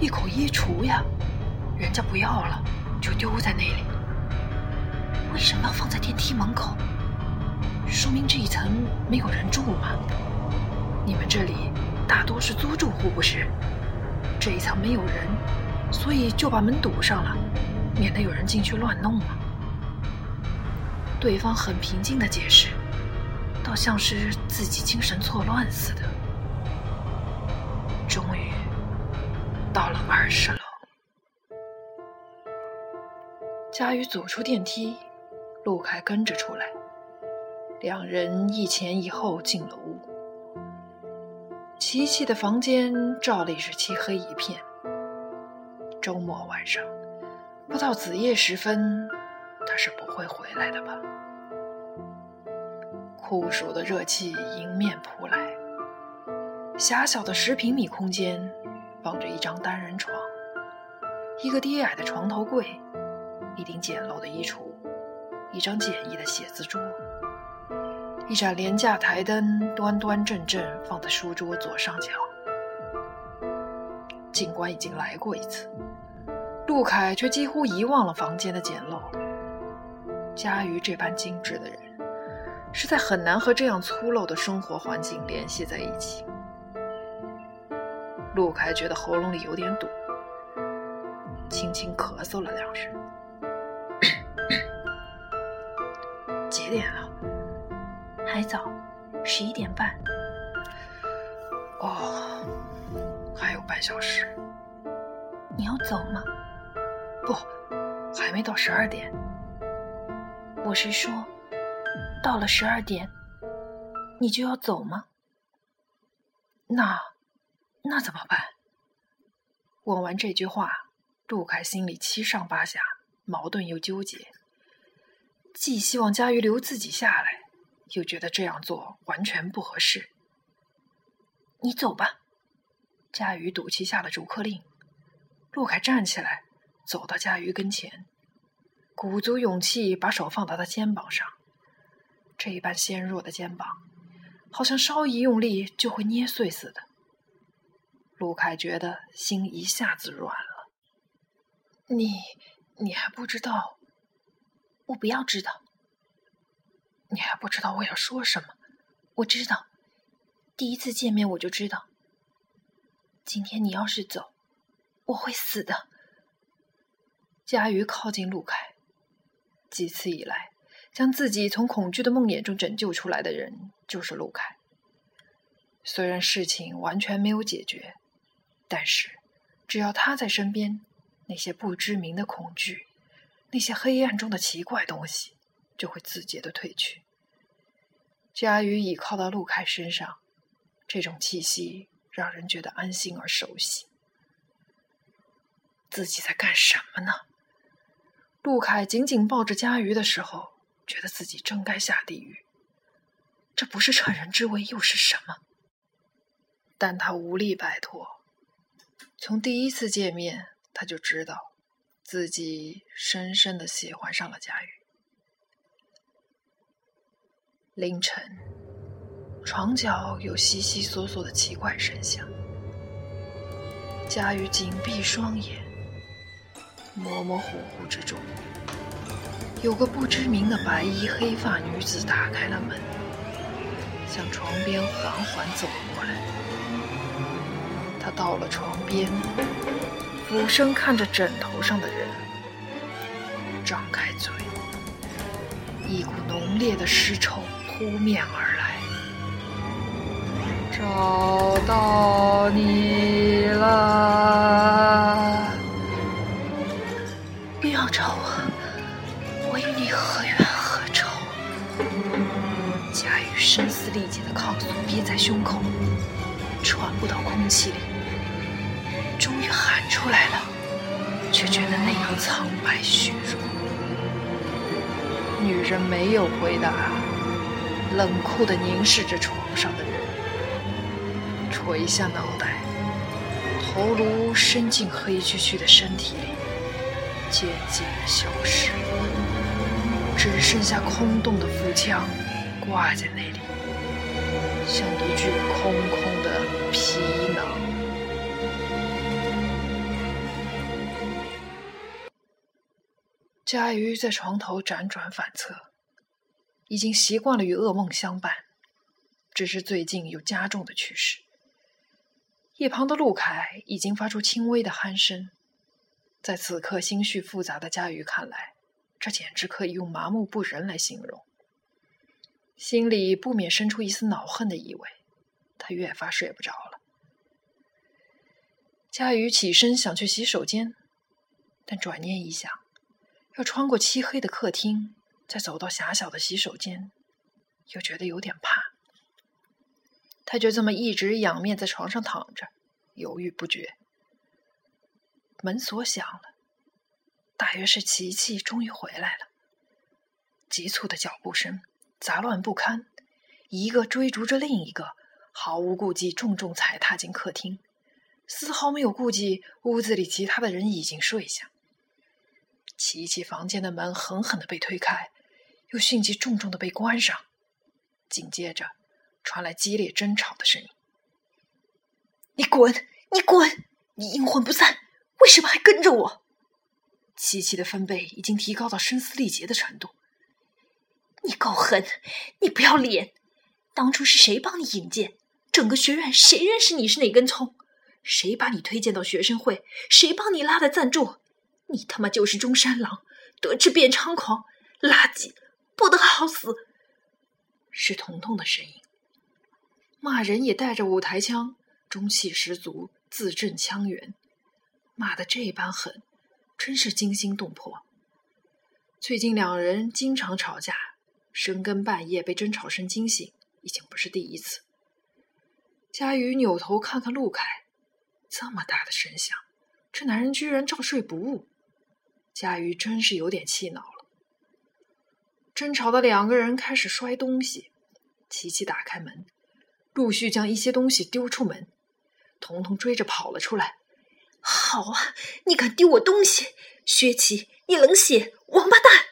一口衣橱呀，人家不要了，就丢在那里。为什么要放在电梯门口？说明这一层没有人住嘛。你们这里大多是租住户，不是？这一层没有人，所以就把门堵上了，免得有人进去乱弄嘛。”对方很平静的解释，倒像是自己精神错乱似的。到了二十楼，佳宇走出电梯，陆凯跟着出来，两人一前一后进了屋。琪琪的房间照例是漆黑一片。周末晚上，不到子夜时分。他是不会回来的吧？酷暑的热气迎面扑来，狭小的十平米空间放着一张单人床，一个低矮的床头柜，一顶简陋的衣橱，一张简易的写字桌，一盏廉价台灯端端正正放在书桌左上角。尽管已经来过一次，陆凯却几乎遗忘了房间的简陋。佳瑜这般精致的人，实在很难和这样粗陋的生活环境联系在一起。陆凯觉得喉咙里有点堵，轻轻咳嗽了两声。几点了？还早，十一点半。哦，还有半小时。你要走吗？不，还没到十二点。我是说，到了十二点，你就要走吗？那，那怎么办？问完这句话，杜凯心里七上八下，矛盾又纠结。既希望佳瑜留自己下来，又觉得这样做完全不合适。你走吧。佳瑜赌气下了逐客令。陆凯站起来，走到佳瑜跟前。鼓足勇气，把手放到他肩膀上，这一般纤弱的肩膀，好像稍一用力就会捏碎似的。陆凯觉得心一下子软了。你，你还不知道？我不要知道。你还不知道我要说什么？我知道，第一次见面我就知道。今天你要是走，我会死的。佳瑜靠近陆凯。几次以来，将自己从恐惧的梦魇中拯救出来的人就是陆凯。虽然事情完全没有解决，但是只要他在身边，那些不知名的恐惧，那些黑暗中的奇怪东西，就会自觉的退去。佳瑜倚靠到陆凯身上，这种气息让人觉得安心而熟悉。自己在干什么呢？陆凯紧紧抱着佳瑜的时候，觉得自己真该下地狱。这不是趁人之危又是什么？但他无力摆脱。从第一次见面，他就知道自己深深的喜欢上了佳瑜。凌晨，床角有悉悉索索的奇怪声响。佳瑜紧闭双眼。模模糊糊之中，有个不知名的白衣黑发女子打开了门，向床边缓缓走过来。到了床边，俯身看着枕头上的人，张开嘴，一股浓烈的尸臭扑面而来。找到你了。不要找我，我与你何冤何仇？佳玉声嘶力竭的抗诉憋在胸口，传不到空气里，终于喊出来了，却觉得那样苍白虚弱。女人没有回答，冷酷的凝视着床上的人，垂下脑袋，头颅伸进黑黢黢的身体里。渐渐消失，只剩下空洞的腹腔，挂在那里，像一具空空的佳瑜在床头辗转反侧，已经习惯了与噩梦相伴，只是最近有加重的趋势。一旁的陆凯已经发出轻微的鼾声，在此刻心绪复杂的佳瑜看来，这简直可以用麻木不仁来形容。心里不免生出一丝恼恨的意味，他越发睡不着了。佳瑜起身想去洗手间，但转念一想。要穿过漆黑的客厅，再走到狭小的洗手间，又觉得有点怕。他就这么一直仰面在床上躺着，犹豫不决。门锁响了，大约是琪琪终于回来了。急促的脚步声，杂乱不堪，一个追逐着另一个，毫无顾忌，重重踩踏进客厅，丝毫没有顾忌屋子里其他的人已经睡下。琪琪房间的门狠狠的被推开，又迅即重重的被关上，紧接着传来激烈争吵的声音：“你滚！你滚！你阴魂不散，为什么还跟着我？”琪琪的分贝已经提高到声嘶力竭的程度：“你够狠！你不要脸！当初是谁帮你引荐？整个学院谁认识你是哪根葱？谁把你推荐到学生会？谁帮你拉的赞助？”你他妈就是中山狼，得志便猖狂，垃圾，不得好死！是彤彤的声音，骂人也带着舞台腔，中气十足，字正腔圆，骂的这般狠，真是惊心动魄。最近两人经常吵架，深更半夜被争吵声惊醒，已经不是第一次。佳瑜扭头看看陆凯，这么大的声响，这男人居然照睡不误。夏瑜真是有点气恼了。争吵的两个人开始摔东西，琪琪打开门，陆续将一些东西丢出门。彤彤追着跑了出来。好啊，你敢丢我东西，薛琪，你冷血王八蛋，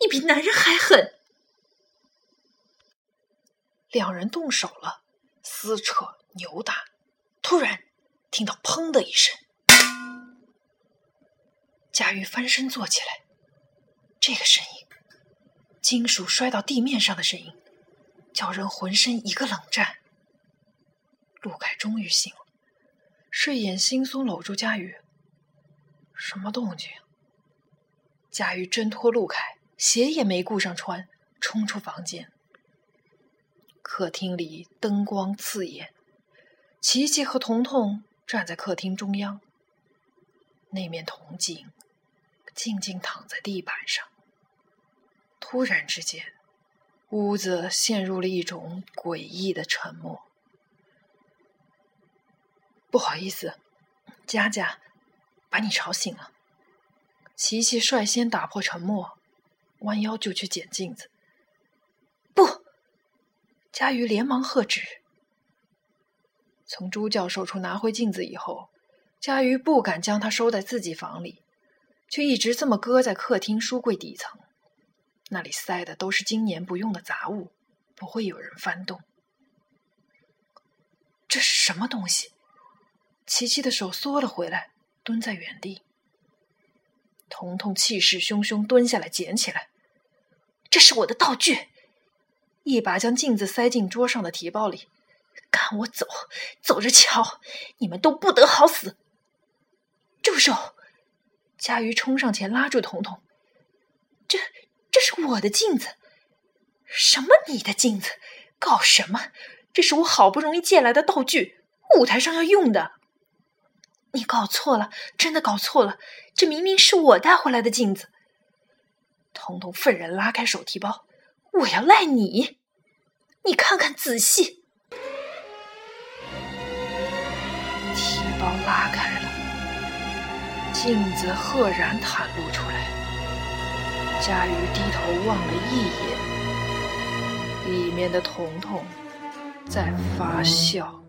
你比男人还狠！两人动手了，撕扯扭打。突然听到“砰”的一声。佳玉翻身坐起来，这个声音，金属摔到地面上的声音，叫人浑身一个冷战。陆凯终于醒了，睡眼惺忪搂住佳玉。什么动静？佳玉挣脱陆凯，鞋也没顾上穿，冲出房间。客厅里灯光刺眼，琪琪和彤彤站在客厅中央，那面铜镜。静静躺在地板上。突然之间，屋子陷入了一种诡异的沉默。不好意思，佳佳，把你吵醒了。琪琪率先打破沉默，弯腰就去捡镜子。不，佳瑜连忙喝止。从朱教授处拿回镜子以后，佳瑜不敢将它收在自己房里。却一直这么搁在客厅书柜底层，那里塞的都是今年不用的杂物，不会有人翻动。这是什么东西？琪琪的手缩了回来，蹲在原地。彤彤气势汹汹蹲下来捡起来，这是我的道具，一把将镜子塞进桌上的提包里。赶我走，走着瞧，你们都不得好死！住手！佳瑜冲上前拉住彤彤：“这这是我的镜子，什么你的镜子？搞什么？这是我好不容易借来的道具，舞台上要用的。你搞错了，真的搞错了，这明明是我带回来的镜子。”彤彤愤然拉开手提包：“我要赖你！你看看仔细。”提包拉开。镜子赫然袒露出来，佳瑜低头望了一眼，里面的彤彤在发笑。